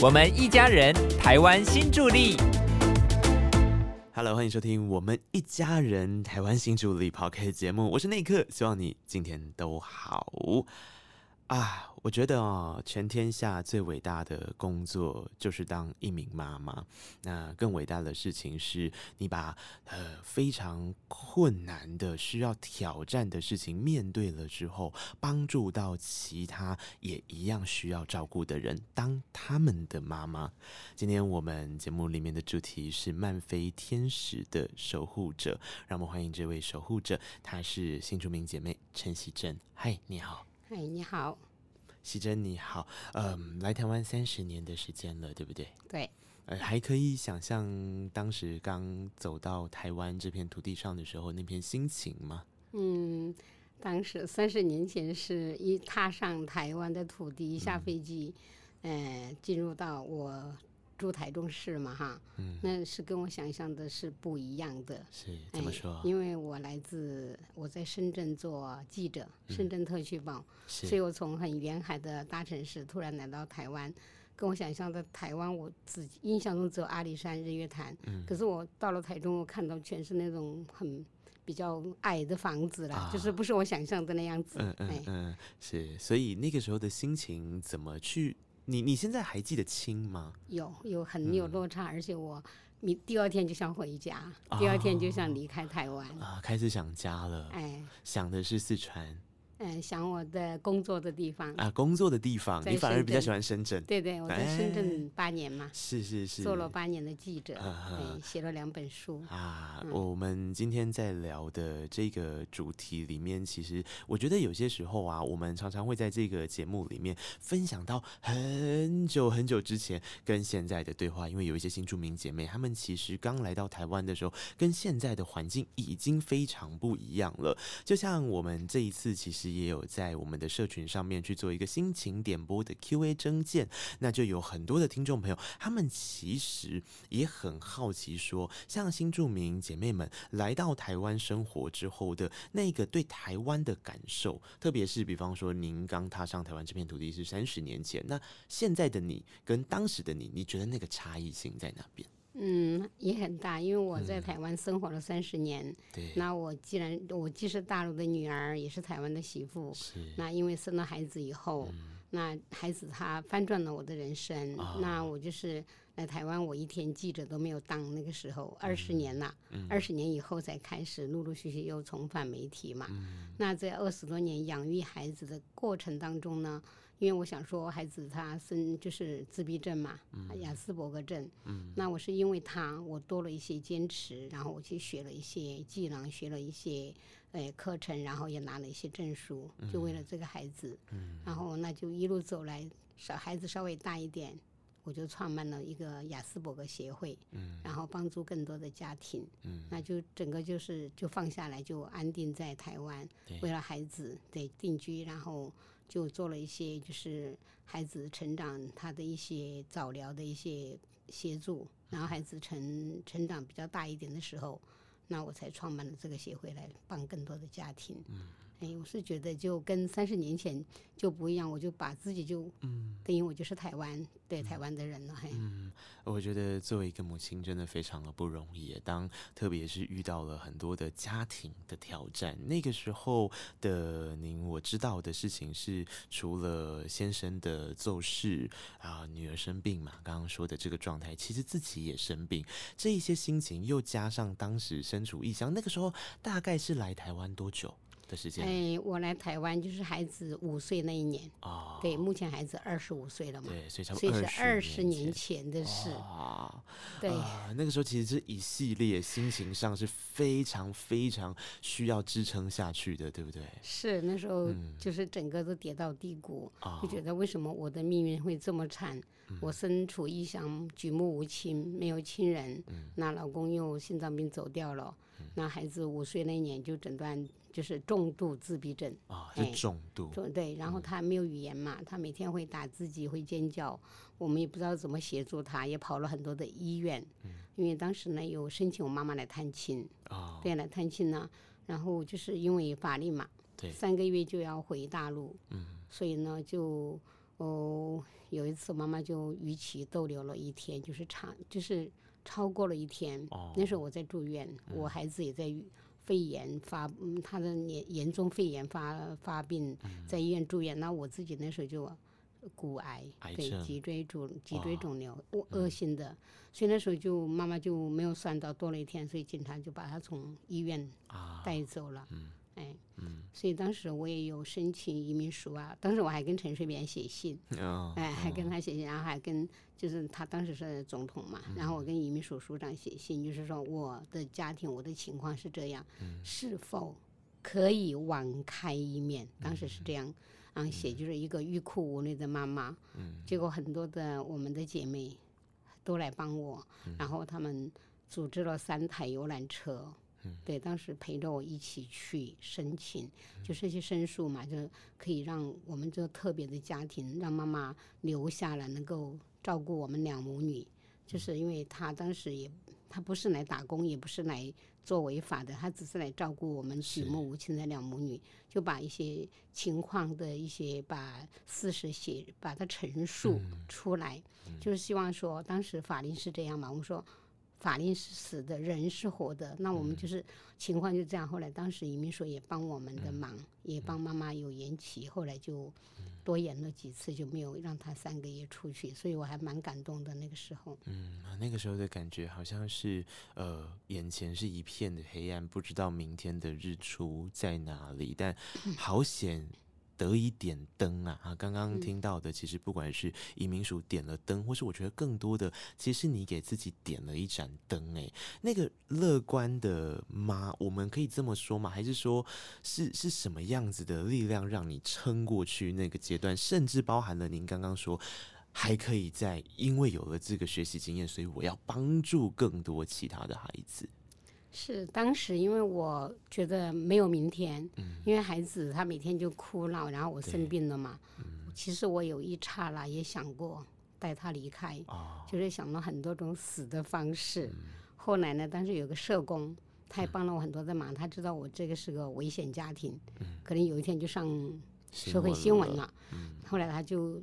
我们一家人，台湾新助力。Hello，欢迎收听我们一家人台湾新助力 p o c k e t 节目，我是内克，希望你今天都好啊。我觉得哦，全天下最伟大的工作就是当一名妈妈。那更伟大的事情是，你把呃非常困难的、需要挑战的事情面对了之后，帮助到其他也一样需要照顾的人，当他们的妈妈。今天我们节目里面的主题是漫飞天使的守护者，让我们欢迎这位守护者，她是新竹名姐妹陈绮贞。嗨，你好。嗨，你好。喜珍你好，嗯，来台湾三十年的时间了，对不对？对，呃，还可以想象当时刚走到台湾这片土地上的时候那片心情吗？嗯，当时三十年前是一踏上台湾的土地，一下飞机，呃，进入到我住台中市嘛，哈，嗯，那是跟我想象的是不一样的。是怎么说？哎因为我来自我在深圳做记者，深圳特区报，所以我从很沿海的大城市突然来到台湾，跟我想象的台湾，我自己印象中只有阿里山、日月潭，嗯可是我到了台中，我看到全是那种很比较矮的房子啦，就是不是我想象的那样子。嗯嗯哎，嗯，是，所以那个时候的心情怎么去？你你现在还记得清吗？有有很有落差，而且我你第二天就想回家，哦第二天就想离开台湾。啊，开始想家了，哎，想的是四川嗯，想我的工作的地方。啊，工作的地方，你反而比较喜欢深圳。对对，我在深圳八年嘛，是是是，做了八年的记者，啊哎，写了两本书。啊，嗯我们今天在聊的这个主题里面，其实我觉得有些时候啊，我们常常会在这个节目里面分享到很久很久之前跟现在的对话，因为有一些新著名姐妹，她们其实刚来到台湾的时候，跟现在的环境已经非常不一样了。就像我们这一次其实也有在我们的社群上面去做一个心情点播的 Q&A 征件，那就有很多的听众朋友，他们其实也很好奇说，像新住民姐妹们来到台湾生活之后的那个对台湾的感受，特别是比方说您刚踏上台湾这片土地是三十年前，那现在的你跟当时的你，你觉得那个差异性在哪边？嗯，也很大，因为我在台湾生活了三十年。对，那我既然我既是大陆的女儿，也是台湾的媳妇，是那因为生了孩子以后，那孩子他翻转了我的人生。那我就是来台湾，我一天记者都没有当。那个时候二十年了，二十、年以后才开始陆陆续续又重返媒体嘛。那在二十多年养育孩子的过程当中呢，因为我想说孩子他生就是自闭症嘛，雅斯伯格症。那我是因为他，我多了一些坚持，然后我去学了一些技能，学了一些呃课程，然后也拿了一些证书，就为了这个孩子。然后那就一路走来，小孩子稍微大一点，我就创办了一个雅斯伯格协会，然后帮助更多的家庭。那就整个就是就放下来，就安定在台湾，为了孩子对定居，然后就做了一些就是孩子成长他的一些早疗的一些协助，然后孩子成成长比较大一点的时候，那我才创办了这个协会来帮更多的家庭。嗯，哎，我是觉得就跟三十年前就不一样，我就把自己就嗯，等于我就是台湾对台湾的人了，嘿。嗯，我觉得作为一个母亲，真的非常的不容易。当特别是遇到了很多的家庭的挑战，那个时候的您，我知道的事情是，除了先生的奏事啊，女儿生病嘛，刚刚说的这个状态，其实自己也生病，这一些心情又加上当时身处异乡，那个时候大概是来台湾多久的时间？哎，我来台湾就是孩子五岁那一年，哦，对，目前孩子二十五岁了嘛，对，所以差不所以多是二十十年前。的事，啊，对。啊，那个时候其实是一系列心情上是非常非常需要支撑下去的，对不对？是那时候嗯就是整个都跌到低谷，啊就觉得为什么我的命运会这么惨？嗯我身处异乡，举目无亲，没有亲人，嗯那老公又心脏病走掉了，那孩子五岁那年就诊断就是重度自闭症。啊，哎是重度，对对，然后他没有语言嘛，他每天会打自己，会尖叫，我们也不知道怎么协助他，也跑了很多的医院，因为当时呢有申请我妈妈来探亲，啊，对，来探亲呢，然后就是因为法律嘛，对三个月就要回大陆，嗯所以呢就哦，有一次妈妈就逾期逗留了一天，就是长，就是超过了一天。哦那时候我在住院，我孩子也在肺炎发，嗯，他的严严重肺炎发发病，嗯在医院住院。那我自己那时候就骨癌，对，脊椎肿脊椎肿瘤，恶恶性的，所以那时候就妈妈就没有算到多了一天，所以警察就把他从医院啊，带走了。嗯哎，嗯所以当时我也有申请移民书啊，当时我还跟陈水扁写信，嗯哎，还跟他写信，然后还跟就是他当时是总统嘛，然后我跟移民署署长写信，就是说我的家庭我的情况是这样，是否可以网开一面？当时是这样，然后写就是一个欲哭无泪的妈妈，结果很多的我们的姐妹都来帮我，然后他们组织了三台游览车。对，当时陪着我一起去申请，就是去申诉嘛，就可以让我们这特别的家庭，让妈妈留下来，能够照顾我们两母女。就是因为他当时也，他不是来打工，也不是来做违法的，他只是来照顾我们举目无亲的两母女，就把一些情况的一些把事实写，把它陈述出来，就是希望说，当时法律是这样嘛，我们说。法令是死的，人是活的。那我们就是情况就这样。后来当时移民署也帮我们的忙，也帮妈妈有延期，后来就多延了几次，就没有让她三个月出去。所以我还蛮感动的那个时候。嗯，那个时候的感觉好像是呃，眼前是一片的黑暗，不知道明天的日出在哪里，但好险。得以点灯啊！啊，刚刚听到的，其实不管是移民署点了灯，或是我觉得更多的，其实你给自己点了一盏灯。诶，那个乐观的妈，我们可以这么说吗？还是说是是什么样子的力量让你撑过去那个阶段？甚至包含了您刚刚说。还可以在，因为有了这个学习经验，所以我要帮助更多其他的孩子。是当时因为我觉得没有明天，因为孩子他每天就哭闹，然后我生病了嘛。其实我有一刹那也想过带他离开，就是想了很多种死的方式。后来呢，当时有个社工，他也帮了我很多的忙，他知道我这个是个危险家庭，可能有一天就上社会新闻了。后来他就。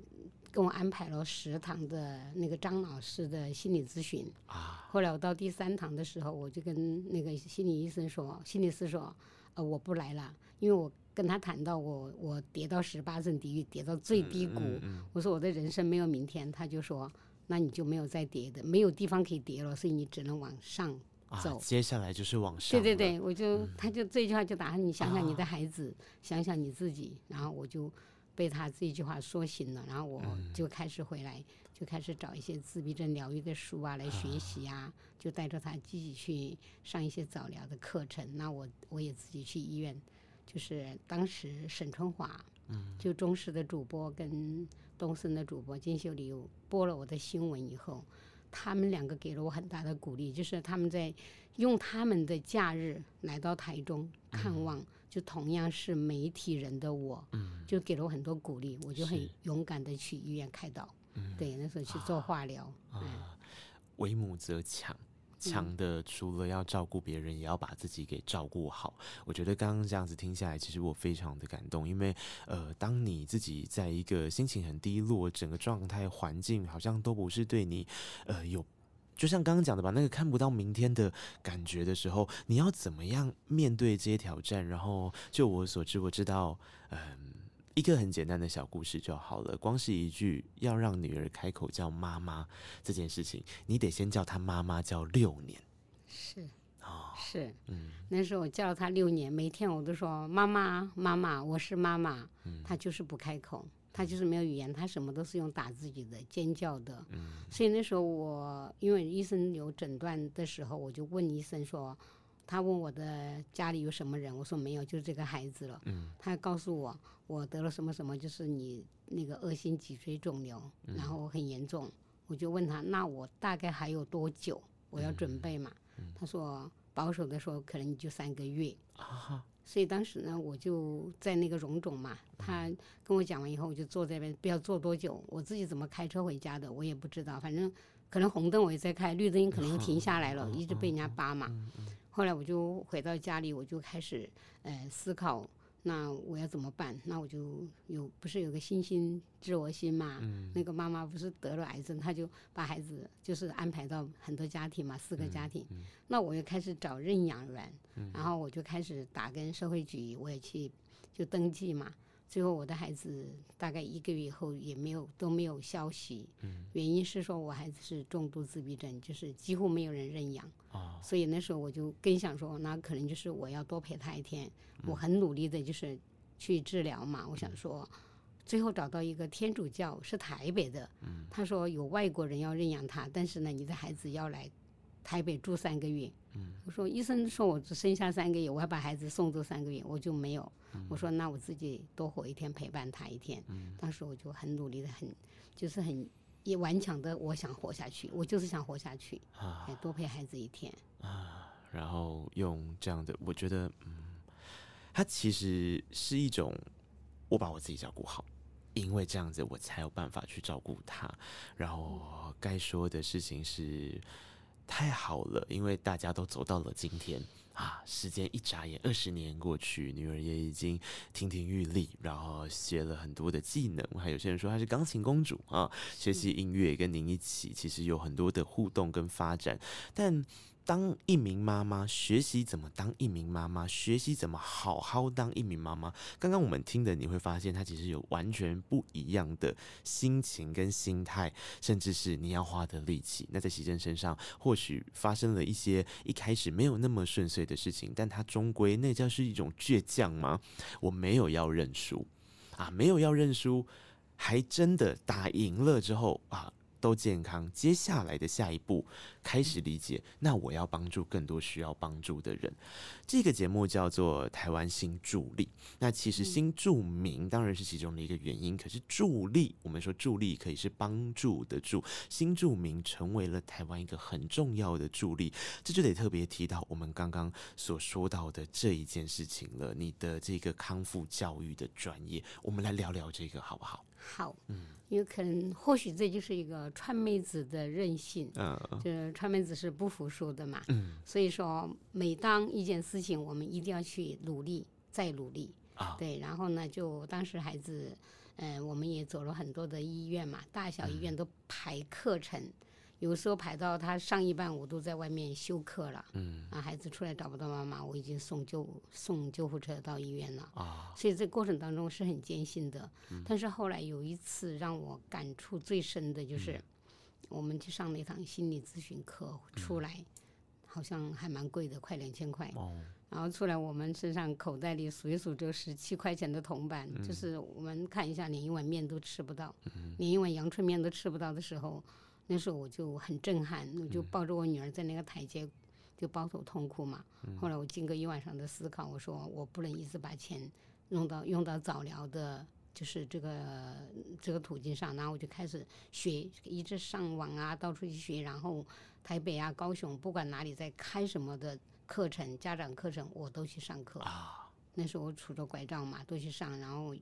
跟我安排了十堂的那个张老师的心理咨询。啊。后来我到第三堂的时候，我就跟那个心理医生说，心理师说，呃，我不来了，因为我跟他谈到我我跌到十八层地狱，跌到最低谷，我说我的人生没有明天，他就说，那你就没有再跌的，没有地方可以跌了，所以你只能往上走。啊、接下来就是往上。对对对，我就、他就这句话就打，你想想你的孩子，想想你自己，然后我就。被他这一句话说醒了，然后我就开始回来，就开始找一些自闭症疗愈的书啊来学习啊，就带着他自己去上一些早疗的课程。那我我也自己去医院，就是当时沈春华，就中视的主播跟东森的主播金秀丽播了我的新闻以后，他们两个给了我很大的鼓励，就是他们在用他们的假日来到台中看望。就同样是媒体人的我，就给了我很多鼓励，我就很勇敢的去医院开刀。对，那时候去做化疗。啊，为母则强，强的除了要照顾别人，也要把自己给照顾好。我觉得刚刚这样子听下来，其实我非常的感动，因为呃，当你自己在一个心情很低落，整个状态环境好像都不是对你呃有。就像刚刚讲的吧，那个看不到明天的感觉的时候，你要怎么样面对这些挑战？然后，就我所知，我知道，嗯，一个很简单的小故事就好了。光是一句要让女儿开口叫妈妈这件事情，你得先叫她妈妈叫六年。是哦，是，嗯，那时候我叫了她六年，每天我都说妈妈妈妈，我是妈妈，她就是不开口。他就是没有语言，他什么都是用打自己的、尖叫的。嗯，所以那时候我因为医生有诊断的时候，我就问医生说，他问我的家里有什么人，我说没有，就是这个孩子了。嗯，他告诉我我得了什么什么，就是你那个恶性脊椎肿瘤，然后很严重。我就问他，那我大概还有多久我要准备嘛？他说保守的说可能就三个月。啊。所以当时呢，我就在那个荣总嘛，他跟我讲完以后，我就坐在那边，不要坐多久。我自己怎么开车回家的，我也不知道。反正可能红灯我也在开，绿灯可能又停下来了，一直被人家扒嘛。后来我就回到家里，我就开始呃思考那我要怎么办？那我就有不是有个星星知我心嘛？那个妈妈不是得了癌症，她就把孩子就是安排到很多家庭嘛，四个家庭。那我又开始找认养人，然后我就开始打跟社会局，我也去就登记嘛。最后我的孩子大概一个月以后也没有都没有消息，原因是说我孩子是重度自闭症，就是几乎没有人认养。所以那时候我就更想说，那可能就是我要多陪他一天。我很努力的，就是去治疗嘛。我想说，最后找到一个天主教是台北的，他说有外国人要认养他，但是呢，你的孩子要来台北住三个月。我说医生说我只剩下三个月，我要把孩子送走三个月，我就没有。我说那我自己多活一天，陪伴他一天。当时我就很努力的，很就是很。也顽强的，我想活下去，我就是想活下去，啊，多陪孩子一天啊，然后用这样的，我觉得，嗯，它其实是一种，我把我自己照顾好，因为这样子我才有办法去照顾他，然后该说的事情是太好了，因为大家都走到了今天。啊，时间一眨眼，二十年过去，女儿也已经亭亭玉立，然后学了很多的技能。还有些人说她是钢琴公主啊，学习音乐跟您一起，其实有很多的互动跟发展，但。当一名妈妈，学习怎么当一名妈妈，学习怎么好好当一名妈妈。刚刚我们听的，你会发现，她其实有完全不一样的心情跟心态，甚至是你要花的力气。那在喜珍身上，或许发生了一些一开始没有那么顺遂的事情，但她终归那叫是一种倔强吗？我没有要认输啊，没有要认输，还真的打赢了之后啊。都健康，接下来的下一步开始理解，那我要帮助更多需要帮助的人。这个节目叫做台湾新助力，那其实新助名当然是其中的一个原因，可是助力，我们说助力可以是帮助的助，新助名成为了台湾一个很重要的助力，这就得特别提到我们刚刚所说到的这一件事情了。你的这个康复教育的专业，我们来聊聊这个好不好？好，嗯。因为可能或许这就是一个川妹子的任性，嗯，就是川妹子是不服输的嘛，嗯，所以说每当一件事情，我们一定要去努力，再努力。啊，对，然后呢，就当时孩子，嗯，我们也走了很多的医院嘛，大小医院都排课程。有时候排到他上一半，我都在外面休克了。嗯，啊，孩子出来找不到妈妈，我已经送救送救护车到医院了。啊，所以这过程当中是很艰辛的。嗯，但是后来有一次让我感触最深的就是，我们去上了一堂心理咨询课出来，好像还蛮贵的，快两千块。哦，然后出来我们身上口袋里数一数就十七块钱的铜板，就是我们看一下连一碗面都吃不到，连一碗阳春面都吃不到的时候。那时候我就很震撼，我就抱着我女儿在那个台阶就抱头痛哭嘛。后来我经过一晚上的思考，我说我不能一直把钱用到用到早疗的，就是这个这个途径上。然后我就开始学，一直上网啊，到处去学。然后台北啊、高雄，不管哪里在开什么的课程，家长课程，我都去上课。那时候我拄着拐杖嘛，都去上，然后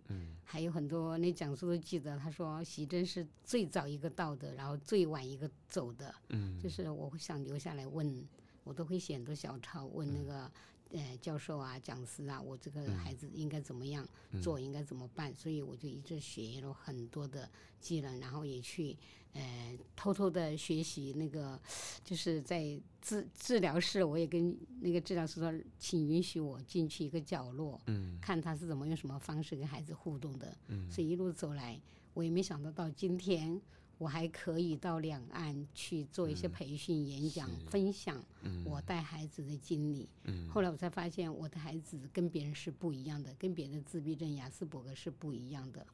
还有很多那讲述都记得。他说喜珍是最早一个到的，然后最晚一个走的。嗯，就是我会想留下来问，我都会写很多小抄问那个。呃，教授啊，讲师啊，我这个孩子应该怎么样做，应该怎么办？所以我就一直学了很多的技能，然后也去呃偷偷的学习那个，就是在治治疗室，我也跟那个治疗师说，请允许我进去一个角落，嗯，看他是怎么用什么方式跟孩子互动的。嗯，所以一路走来，我也没想到到今天。我还可以到两岸去做一些培训、演讲、分享我带孩子的经历。后来我才发现，我的孩子跟别人是不一样的，跟别的自闭症、雅斯伯格是不一样的。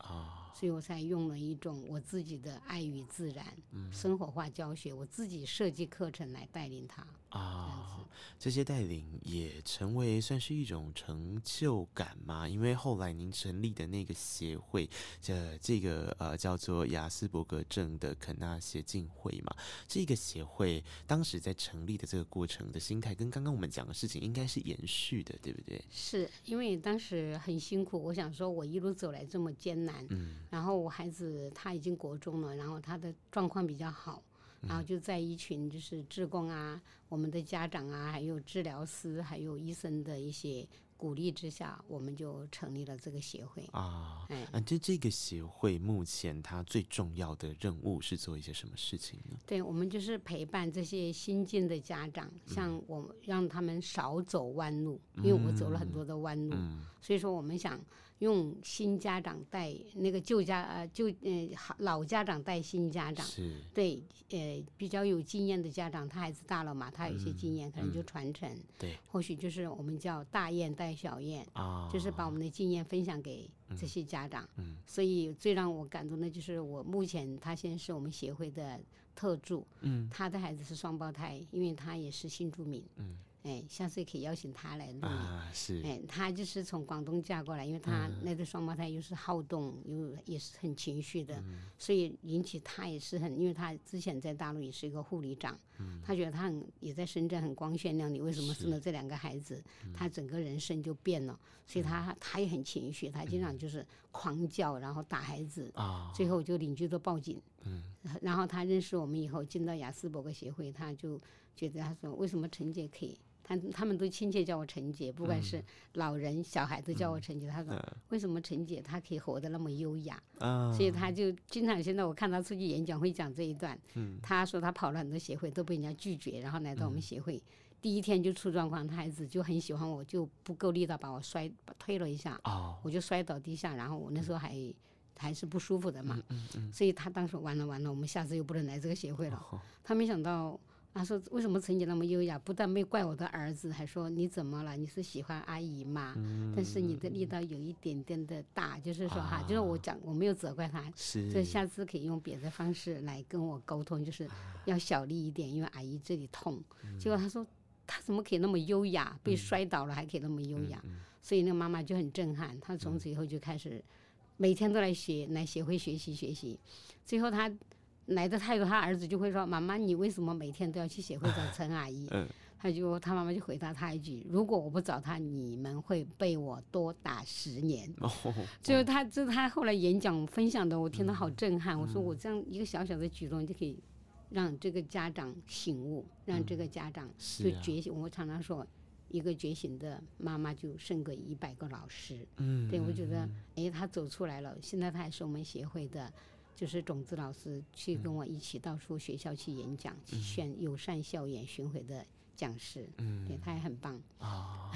所以我才用了一种我自己的爱与自然、生活化教学，我自己设计课程来带领他。啊，这些带领也成为算是一种成就感嘛？因为后来您成立的那个协会，这这个呃叫做雅斯伯格症的肯纳协进会嘛，这个协会当时在成立的这个过程的心态，跟刚刚我们讲的事情应该是延续的，对不对？是因为当时很辛苦，我想说我一路走来这么艰难，嗯，然后我孩子他已经国中了，然后他的状况比较好。然后就在一群就是职工啊，我们的家长啊，还有治疗师，还有医生的一些鼓励之下，我们就成立了这个协会啊。哎，啊，这这个协会目前它最重要的任务是做一些什么事情呢？对，我们就是陪伴这些新进的家长，像我让他们少走弯路，因为我走了很多的弯路，所以说我们想。用新家长带那个旧家呃旧呃老家长带新家长，对呃比较有经验的家长，他孩子大了嘛，他有一些经验，可能就传承。对，或许就是我们叫大雁带小雁，就是把我们的经验分享给这些家长。嗯，所以最让我感动的就是我目前他现在是我们协会的特助，嗯，他的孩子是双胞胎，因为他也是新住民。嗯。哎，下次可以邀请他来录。啊，是。哎，他就是从广东嫁过来，因为他那对双胞胎又是好动，又也是很情绪的，所以引起他也是很，因为他之前在大陆也是一个护理长，他觉得他很也在深圳很光鲜亮丽，为什么生了这两个孩子，他整个人生就变了，所以他他也很情绪，他经常就是狂叫，然后打孩子，最后就邻居都报警。嗯。然后他认识我们以后，进到雅斯伯格协会，他就觉得他说，为什么陈姐可以？他他们都亲切叫我陈姐，不管是老人小孩都叫我陈姐。他说：“为什么陈姐她可以活得那么优雅？”所以他就经常现在我看他出去演讲会讲这一段。他说他跑了很多协会都被人家拒绝，然后来到我们协会，第一天就出状况，他孩子就很喜欢我，就不够力道把我摔推了一下，我就摔倒地下，然后我那时候还还是不舒服的嘛，所以他当时完了完了，我们下次又不能来这个协会了。他没想到。他说：“为什么陈姐那么优雅？不但没怪我的儿子，还说你怎么了？你是喜欢阿姨吗？但是你的力道有一点点的大，就是说哈，就是我讲我没有责怪他，所以下次可以用别的方式来跟我沟通，就是要小力一点，因为阿姨这里痛。结果他说他怎么可以那么优雅？被摔倒了还可以那么优雅？所以那个妈妈就很震撼。她从此以后就开始每天都来学，来学会学习学习。最后他。”来的太多，他儿子就会说：“妈妈，你为什么每天都要去协会找陈阿姨？”他就他妈妈就回答他一句：“如果我不找他，你们会被我多打十年。”就他这他后来演讲分享的，我听得好震撼。我说我这样一个小小的举动就可以让这个家长醒悟，让这个家长就觉醒。我常常说，一个觉醒的妈妈就胜过一百个老师。嗯，对我觉得，哎，他走出来了，现在他还是我们协会的。就是种子老师去跟我一起到处学校去演讲，去选友善校园巡回的讲师，嗯，对，他也很棒啊。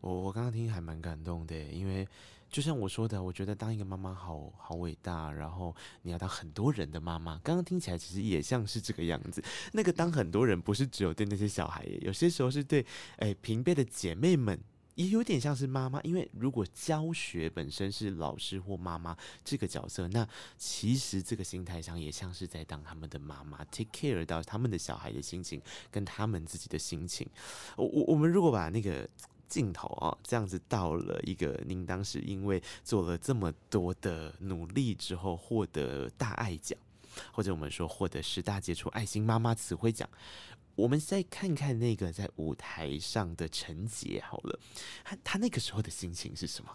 我我刚刚听还蛮感动的，因为就像我说的，我觉得当一个妈妈好好伟大，然后你要当很多人的妈妈，刚刚听起来其实也像是这个样子。那个当很多人不是只有对那些小孩，有些时候是对哎平辈的姐妹们。也有点像是妈妈，因为如果教学本身是老师或妈妈这个角色，那其实这个心态上也像是在当他们的妈妈，take care 到他们的小孩的心情跟他们自己的心情。我我我们如果把那个镜头啊这样子到了一个您当时因为做了这么多的努力之后获得大爱奖，或者我们说获得十大杰出爱心妈妈词汇奖。我们再看看那个在舞台上的陈杰好了，他他那个时候的心情是什么？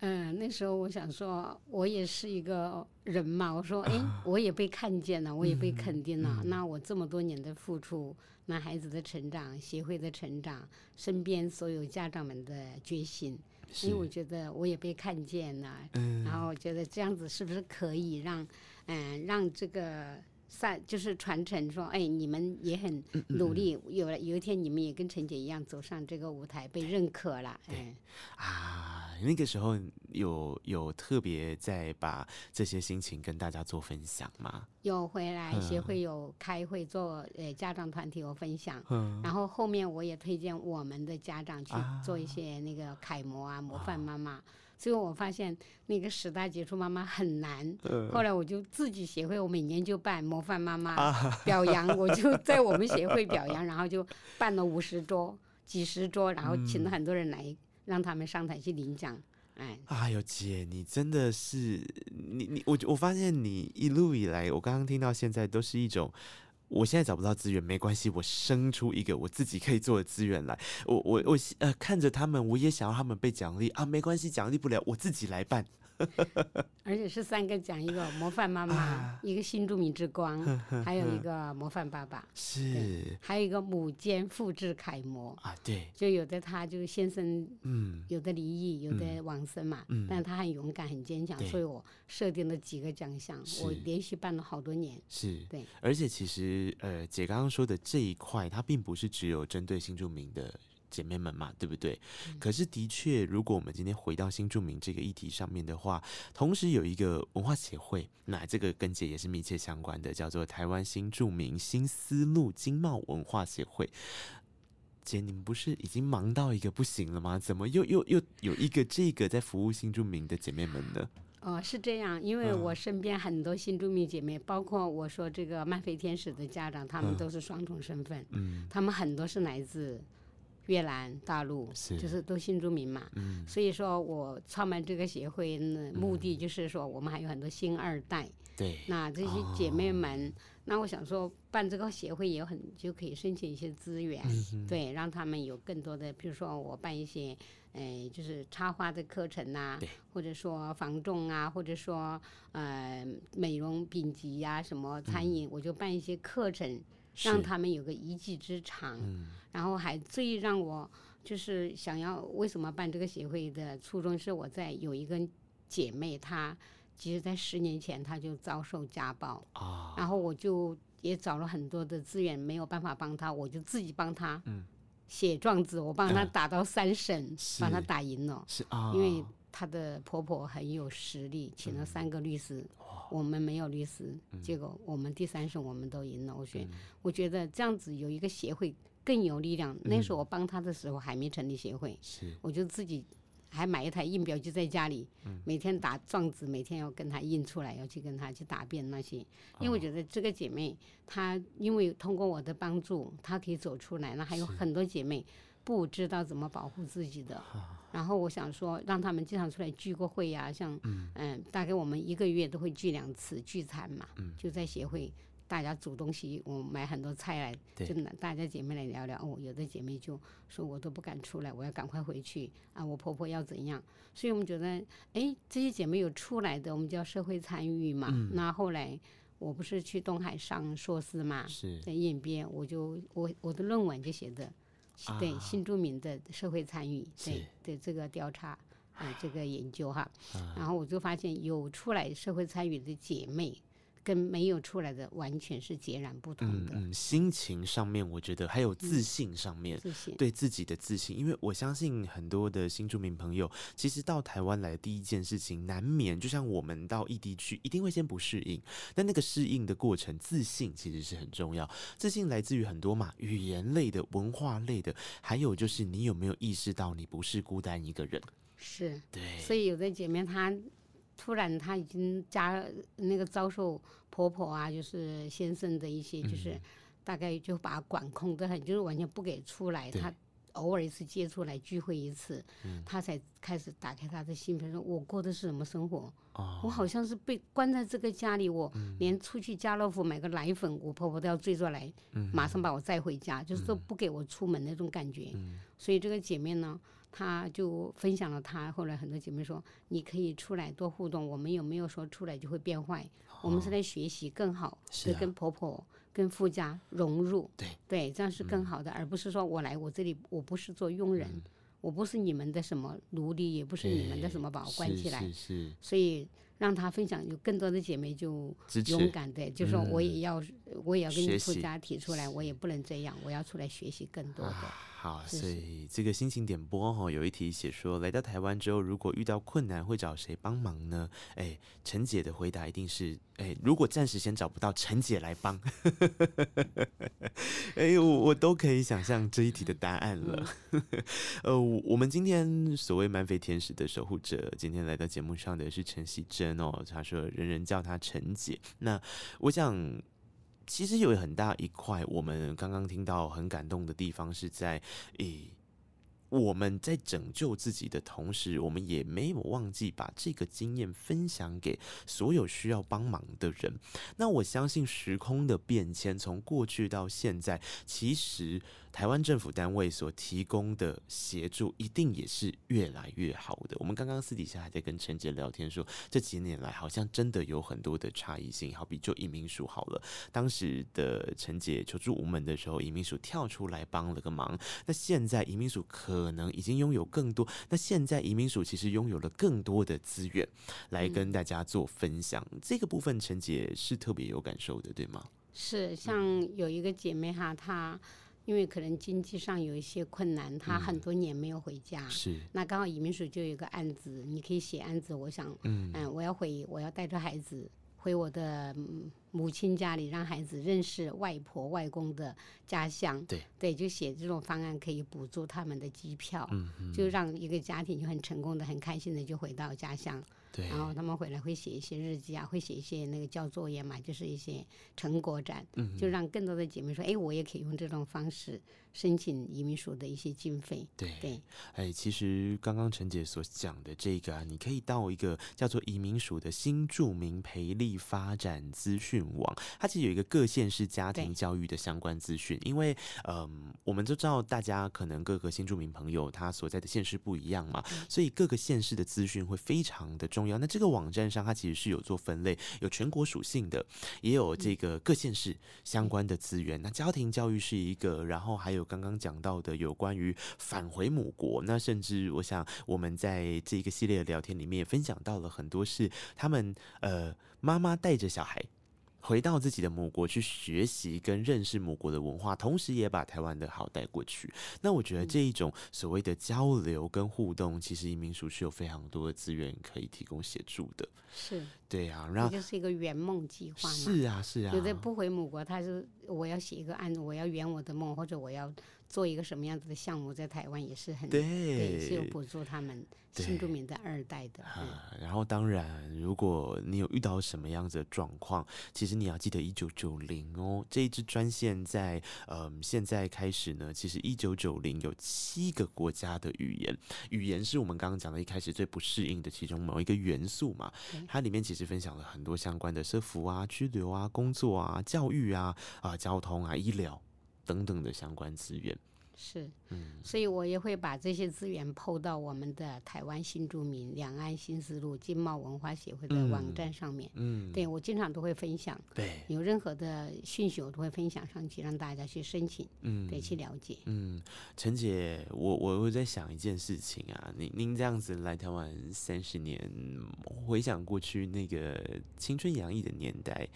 嗯，那时候我想说，我也是一个人嘛。我说，哎，我也被看见了，我也被肯定了。那我这么多年的付出，那孩子的成长，协会的成长，身边所有家长们的决心，因为我觉得我也被看见了。嗯，然后我觉得这样子是不是可以让，嗯，让这个。散就是传承，说哎，你们也很努力，有了有一天你们也跟陈姐一样走上这个舞台，被认可了。哎，啊，那个时候有有特别在把这些心情跟大家做分享吗？有回来协会有开会做呃家长团体有分享，然后后面我也推荐我们的家长去做一些那个楷模啊，模范妈妈。所以我发现那个十大杰出妈妈很难。后来我就自己协会，我每年就办模范妈妈表扬，我就 在我们协会表扬，然后就办了五十桌、几十桌，然后请了很多人来，让他们上台去领奖。哎，哎呦姐，你真的是你你我我发现你一路以来，我刚刚听到现在都是一种。我现在找不到资源没关系，我生出一个我自己可以做的资源来。我我我呃看着他们，我也想要他们被奖励啊，没关系，奖励不了，我自己来办。而且是三个奖，一个模范妈妈，一个新著名之光，还有一个模范爸爸，是，还有一个母兼复制楷模。啊，对，就有的他就先生，嗯，有的离异，有的往生嘛，嗯，但他很勇敢，很坚强，所以我设定了几个奖项，我连续办了好多年，是。对，而且其实呃，姐刚刚说的这一块，它并不是只有针对新著名的。姐妹们嘛，对不对？可是的确，如果我们今天回到新著名这个议题上面的话，同时有一个文化协会，那这个跟姐也是密切相关的，叫做台湾新著名新思路经贸文化协会。姐，你们不是已经忙到一个不行了吗？怎么又又又有一个这个在服务新著名的姐妹们呢？哦，是这样，因为我身边很多新著名姐妹，包括我说这个漫飞天使的家长，他们都是双重身份，嗯，他们很多是来自。越南、大陆，就是都新住民嘛，所以说我创办这个协会呢，目的就是说我们还有很多新二代。对。那这些姐妹们，那我想说办这个协会也很就可以申请一些资源，对，让他们有更多的，比如说我办一些，呃，就是插花的课程呐，或者说防重啊，或者说呃美容丙级呀，什么餐饮，我就办一些课程。让他们有个一技之长，然后还最让我就是想要为什么办这个协会的初衷是我在有一个姐妹，她其实在十年前她就遭受家暴，然后我就也找了很多的资源，没有办法帮她，我就自己帮她写状子，我帮她打到三审，帮她打赢了，是啊，因为她的婆婆很有实力，请了三个律师。我们没有律师，结果我们第三审我们都赢了。我觉得，我觉得这样子有一个协会更有力量。那时候我帮她的时候还没成立协会，我就自己还买一台印表机在家里，每天打状子，每天要跟她印出来，要去跟她去答辩那些。因为我觉得这个姐妹她因为通过我的帮助，她可以走出来。那还有很多姐妹不知道怎么保护自己的。然后我想说，让他们经常出来聚个会呀，像嗯，大概我们一个月都会聚两次聚餐嘛，就在协会，大家煮东西，我买很多菜来，就大家姐妹来聊聊。哦，有的姐妹就说我都不敢出来，我要赶快回去啊，我婆婆要怎样？所以我们觉得，哎，这些姐妹有出来的，我们叫社会参与嘛。那后来我不是去东海上硕士嘛，在演编，我就我我的论文就写的。对新住民的社会参与，对对这个调查，呃，这个研究哈，然后我就发现有出来社会参与的姐妹。跟没有出来的完全是截然不同的。嗯，心情上面，我觉得还有自信上面，对自己的自信。因为我相信很多的新住民朋友，其实到台湾来的第一件事情，难免就像我们到异地去，一定会先不适应。但那个适应的过程，自信其实是很重要。自信来自于很多嘛，语言类的、文化类的，还有就是你有没有意识到你不是孤单一个人？是，对。所以有的姐妹她。突然，她已经家那个遭受婆婆啊，就是先生的一些，就是大概就把管控得很，就是完全不给出来。她偶尔一次接出来聚会一次，她才开始打开她的心扉，说我过的是什么生活？我好像是被关在这个家里，我连出去家乐福买个奶粉，我婆婆都要追着来，马上把我载回家，就是说不给我出门那种感觉。所以这个姐妹呢。她就分享了，他后来很多姐妹说，你可以出来多互动。我们有没有说出来就会变坏？我们是来学习更好，是跟婆婆、跟夫家融入。对对，这样是更好的，而不是说我来我这里，我不是做佣人，我不是你们的什么奴隶，也不是你们的什么把我关起来。是是。所以让他分享，有更多的姐妹就勇敢的，就说我也要，我也要跟你夫家提出来，我也不能这样，我要出来学习更多的。好，所以这个心情点播哈，有一题写说，来到台湾之后，如果遇到困难，会找谁帮忙呢？哎，陈姐的回答一定是，哎，如果暂时先找不到，陈姐来帮。哎，我我都可以想象这一题的答案了。呃，我们今天所谓漫飞天使的守护者，今天来到节目上的是陈喜珍哦，他说人人叫她陈姐。那我想。其实有很大一块，我们刚刚听到很感动的地方是在，诶，我们在拯救自己的同时，我们也没有忘记把这个经验分享给所有需要帮忙的人。那我相信时空的变迁，从过去到现在，其实。台湾政府单位所提供的协助一定也是越来越好的。我们刚刚私底下还在跟陈杰聊天，说这几年来好像真的有很多的差异性。好比就移民署好了，当时的陈杰求助无门的时候，移民署跳出来帮了个忙。那现在移民署可能已经拥有更多，那现在移民署其实拥有了更多的资源来跟大家做分享。这个部分陈杰是特别有感受的，对吗？是，像有一个姐妹哈，她。因为可能经济上有一些困难，他很多年没有回家。是。那刚好移民署就有一个案子，你可以写案子。我想，嗯，我要回，我要带着孩子回我的母亲家里，让孩子认识外婆外公的家乡。对。对，就写这种方案可以补助他们的机票，就让一个家庭就很成功的、很开心的就回到家乡。然后他们回来会写一些日记啊，会写一些那个交作业嘛，就是一些成果展，就让更多的姐妹说，哎，我也可以用这种方式。申请移民署的一些经费。对对，哎，其实刚刚陈姐所讲的这个啊，你可以到一个叫做移民署的新住民培力发展资讯网，它其实有一个各县市家庭教育的相关资讯。因为，嗯，我们都知道大家可能各个新住民朋友他所在的县市不一样嘛，所以各个县市的资讯会非常的重要。那这个网站上它其实是有做分类，有全国属性的，也有这个各县市相关的资源。那家庭教育是一个，然后还有。刚刚讲到的有关于返回母国，那甚至我想我们在这一个系列的聊天里面也分享到了很多是他们呃妈妈带着小孩。回到自己的母国去学习跟认识母国的文化，同时也把台湾的好带过去。那我觉得这一种所谓的交流跟互动，其实移民署是有非常多的资源可以提供协助的。是，对啊，然后就是一个圆梦计划嘛。是啊，是啊。有的不回母国，他是我要写一个案子，我要圆我的梦，或者我要。做一个什么样子的项目，在台湾也是很对，是有补助他们新住民的二代的。然后，当然，如果你有遇到什么样子的状况，其实你要记得一九九零哦，这一支专线在嗯现在开始呢，其实一九九零有七个国家的语言，语言是我们刚刚讲的一开始最不适应的其中某一个元素嘛。它里面其实分享了很多相关的社服啊、居留啊、工作啊、教育啊、啊交通啊、医疗。等等的相关资源。是，嗯，所以我也会把这些资源抛到我们的台湾新住民两岸新思路经贸文化协会的网站上面，嗯，对我经常都会分享，对，有任何的讯息我都会分享上去，让大家去申请，嗯，对，去了解，嗯，陈姐，我我会在想一件事情啊，您您这样子来台湾三十年，回想过去那个青春洋溢的年代。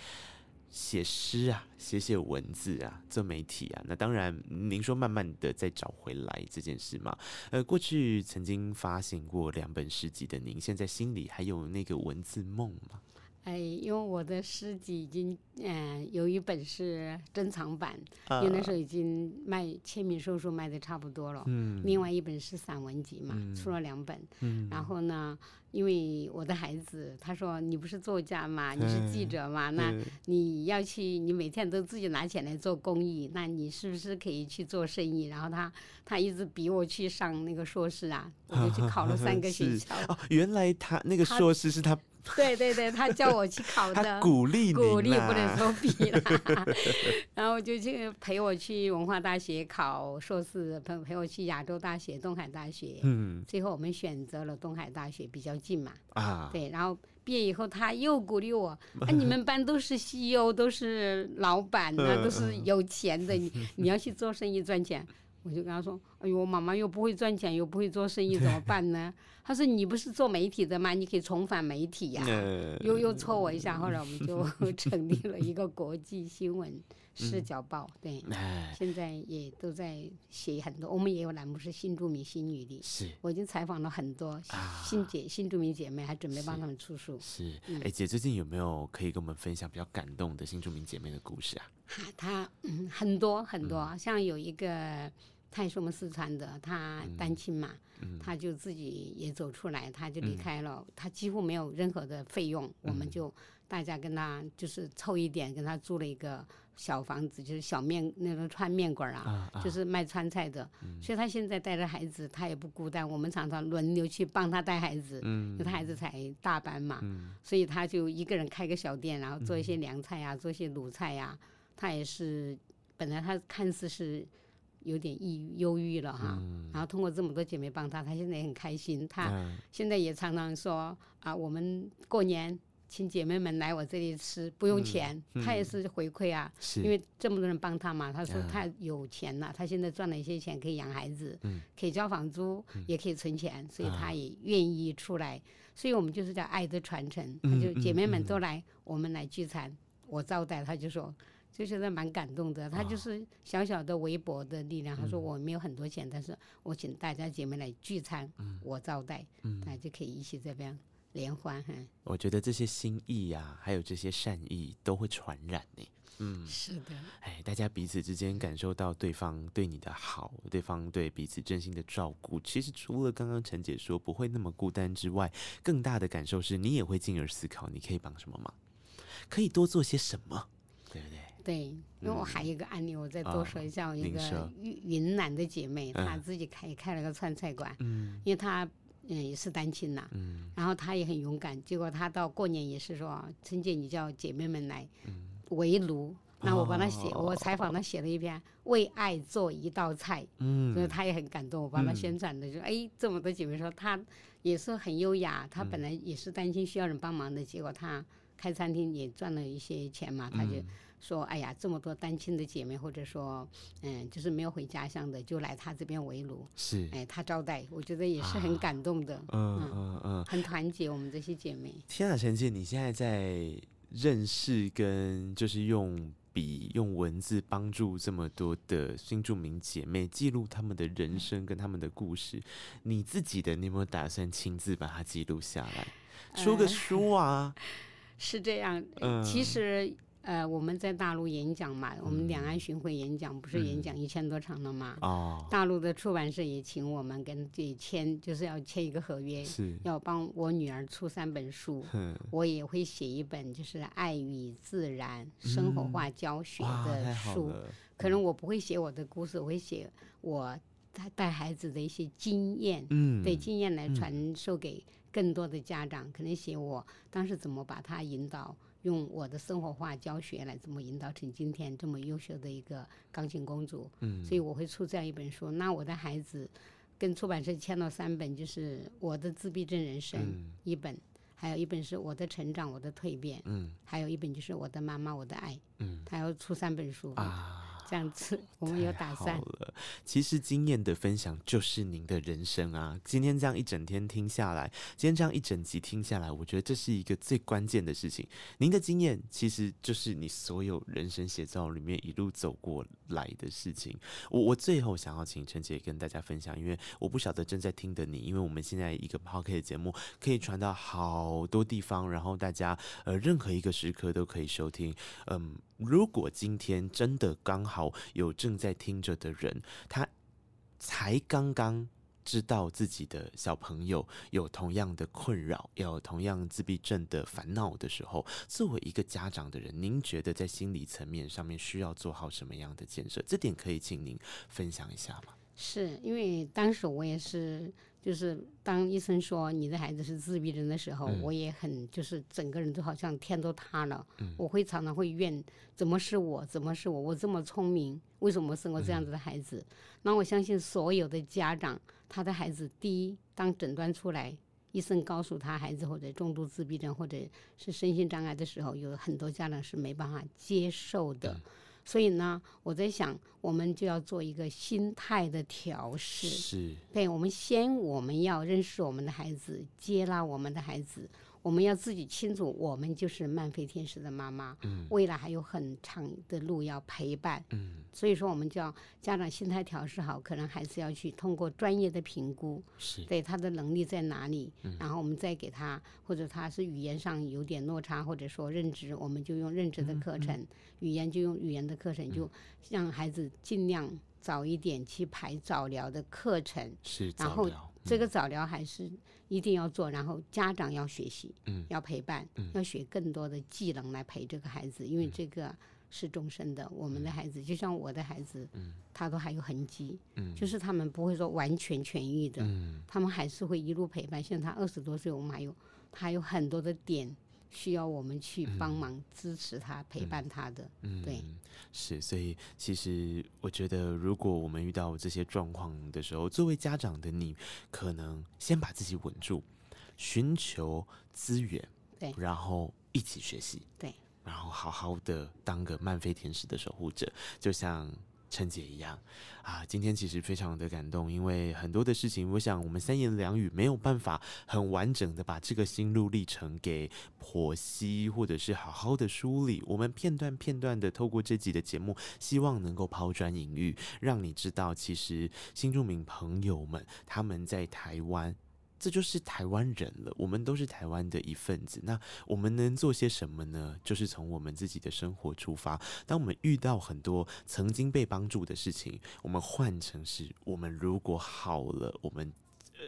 写诗啊，写写文字啊，做媒体啊，那当然，您说慢慢的再找回来这件事嘛，呃，过去曾经发行过两本诗集的您，现在心里还有那个文字梦吗？哎，因为我的诗集已经，嗯，有一本是珍藏版，因为那时候已经卖签名售书卖的差不多了。嗯。另外一本是散文集嘛，出了两本。嗯。然后呢，因为我的孩子他说：“你不是作家嘛，你是记者嘛，那你要去，你每天都自己拿钱来做公益，那你是不是可以去做生意？”然后他他一直逼我去上那个硕士啊，我就去考了三个学 校。哦，原来他那个硕士是他。对对对，他叫我去考的，鼓励鼓励不能说 比啦，然后就去陪我去文化大学考硕士，陪陪我去亚洲大学、东海大学，嗯，最后我们选择了东海大学，比较近嘛，啊，对，然后毕业以后他又鼓励我，啊，你们班都是 CEO，都是老板呢，都是有钱的，你你要去做生意赚钱。我就跟他说：“哎呦，妈妈又不会赚钱，又不会做生意，怎么办呢？” 他说：“你不是做媒体的吗？你可以重返媒体呀。”又又戳我一下，后来我们就 成立了一个国际新闻视角报，对，现在也都在写很多。我们也有栏目是新著名新女的，是，我已经采访了很多新姐、新著名姐妹，还准备帮他们出书。是，哎，姐最近有没有可以跟我们分享比较感动的新著名姐妹的故事啊？她嗯很多很多，像有一个，她也是我们四川的，他单亲嘛，他就自己也走出来，他就离开了，他几乎没有任何的费用，我们就大家跟他就是凑一点，跟他租了一个小房子，就是小面那种川面馆啊，就是卖川菜的。所以他现在带着孩子，他也不孤单。我们常常轮流去帮他带孩子，因为他孩子才大班嘛，所以他就一个人开个小店，然后做一些凉菜呀，做一些卤菜呀。他也是本来他看似是。有点抑郁、忧郁了哈，然后通过这么多姐妹帮他，他现在也很开心。他现在也常常说啊，我们过年请姐妹们来我这里吃，不用钱。他也是回馈啊，因为这么多人帮他嘛。他说他有钱了，他现在赚了一些钱，可以养孩子，可以交房租，也可以存钱，所以他也愿意出来。所以我们就是叫爱的传承，他就姐妹们都来，我们来聚餐，我招待，他就说。就觉得蛮感动的，他就是小小的微薄的力量。他说我没有很多钱，但是我请大家姐妹来聚餐，我招待，大家就可以一起这边联欢。哈，我觉得这些心意呀，还有这些善意都会传染呢。嗯，是的。哎，大家彼此之间感受到对方对你的好，对方对彼此真心的照顾。其实除了刚刚陈姐说不会那么孤单之外，更大的感受是你也会进而思考，你可以帮什么忙，可以多做些什么，对不对？对，因为我还有一个案例，我再多说一下。我一个云云南的姐妹，她自己开开了个川菜馆，因为她嗯也是单亲呐，然后她也很勇敢。结果她到过年也是说，春节你叫姐妹们来围炉，那我帮她写，我采访她写了一篇为爱做一道菜，所以她也很感动。我帮她宣传的，就哎这么多姐妹说她也是很优雅，她本来也是单亲需要人帮忙的，结果她开餐厅也赚了一些钱嘛，她就。说哎呀，这么多单亲的姐妹，或者说，嗯，就是没有回家乡的，就来他这边围炉，是，哎，他招待，我觉得也是很感动的，嗯嗯嗯，很团结我们这些姐妹。天啊，陈姐，你现在在认识跟就是用笔用文字帮助这么多的新著名姐妹记录他们的人生跟他们的故事，你自己的你有没有打算亲自把它记录下来，出个书啊？是这样，其实。呃，我们在大陆演讲嘛，我们两岸巡回演讲不是演讲一千多场了吗？哦。大陆的出版社也请我们跟这签，就是要签一个合约，要帮我女儿出三本书。我也会写一本，就是爱与自然生活化教学的书。可能我不会写我的故事，我会写我带带孩子的一些经验，嗯对经验来传授给更多的家长。可能写我当时怎么把他引导。用我的生活化教学来这么引导成今天这么优秀的一个钢琴公主？嗯，所以我会出这样一本书。那我的孩子跟出版社签了三本，就是我的自闭症人生一本，还有一本是我的成长、我的蜕变，嗯，还有一本就是我的妈妈、我的爱，嗯，他要出三本书啊。这样子，我们有打算。了，其实经验的分享就是您的人生啊。今天这样一整天听下来，今天这样一整集听下来，我觉得这是一个最关键的事情。您的经验其实就是你所有人生写照里面一路走过来的事情。我我最后想要请陈姐跟大家分享，因为我不晓得正在听的你，因为我们现在一个 p o c a s t 节目可以传到好多地方，然后大家呃任何一个时刻都可以收听。嗯，如果今天真的刚好。有正在听着的人，他才刚刚知道自己的小朋友有同样的困扰，有同样自闭症的烦恼的时候，作为一个家长的人，您觉得在心理层面上面需要做好什么样的建设？这点可以请您分享一下吗？是因为当时我也是。就是当医生说你的孩子是自闭症的时候，我也很就是整个人都好像天都塌了。我会常常会怨，怎么是我？怎么是我？我这么聪明，为什么生过这样子的孩子？那我相信所有的家长，他的孩子第一当诊断出来，医生告诉他孩子或者重度自闭症或者是身心障碍的时候，有很多家长是没办法接受的。所以呢，我在想，我们就要做一个心态的调试。是，对，我们先我们要认识我们的孩子，接纳我们的孩子。我们要自己清楚，我们就是漫飞天使的妈妈，未来还有很长的路要陪伴。嗯，所以说我们就要家长心态调试好，可能还是要去通过专业的评估，对他的能力在哪里，然后我们再给他，或者他是语言上有点落差，或者说认知，我们就用认知的课程；语言就用语言的课程，就让孩子尽量早一点去排早疗的课程。是，然后这个早疗还是。一定要做，然后家长要学习，嗯要陪伴，要学更多的技能来陪这个孩子，因为这个是终身的。我们的孩子就像我的孩子，他都还有痕迹，嗯就是他们不会说完全痊愈的，嗯他们还是会一路陪伴。现在他二十多岁，我们还有他还有很多的点需要我们去帮忙支持他、陪伴他的。嗯，对，是，所以其实我觉得，如果我们遇到这些状况的时候，作为家长的你，可能先把自己稳住，寻求资源，对。然后一起学习，对，然后好好的当个漫飞天使的守护者，就像陈姐一样啊。今天其实非常的感动，因为很多的事情，我想我们三言两语没有办法很完整的把这个心路历程给剖析，或者是好好的梳理。我们片段片段的透过这集的节目，希望能够抛砖引玉，让你知道，其实新住民朋友们他们在台湾。这就是台湾人了，我们都是台湾的一份子。那我们能做些什么呢？就是从我们自己的生活出发。当我们遇到很多曾经被帮助的事情，我们换成是我们如果好了，我们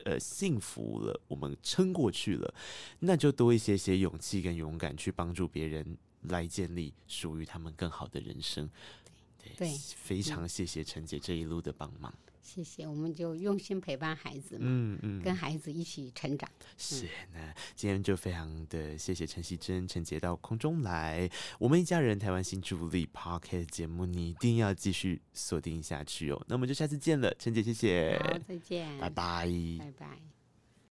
呃幸福了，我们撑过去了，那就多一些些勇气跟勇敢去帮助别人，来建立属于他们更好的人生。对，对非常谢谢陈姐这一路的帮忙。谢谢，我们就用心陪伴孩子嘛，嗯嗯，跟孩子一起成长。是，那今天就非常的谢谢陈曦珍陈杰到空中来，我们一家人台湾新助力 Pocket 节目，你一定要继续锁定下去哦。那我们就下次见了，陈姐，谢谢，好，再见，拜拜。拜拜。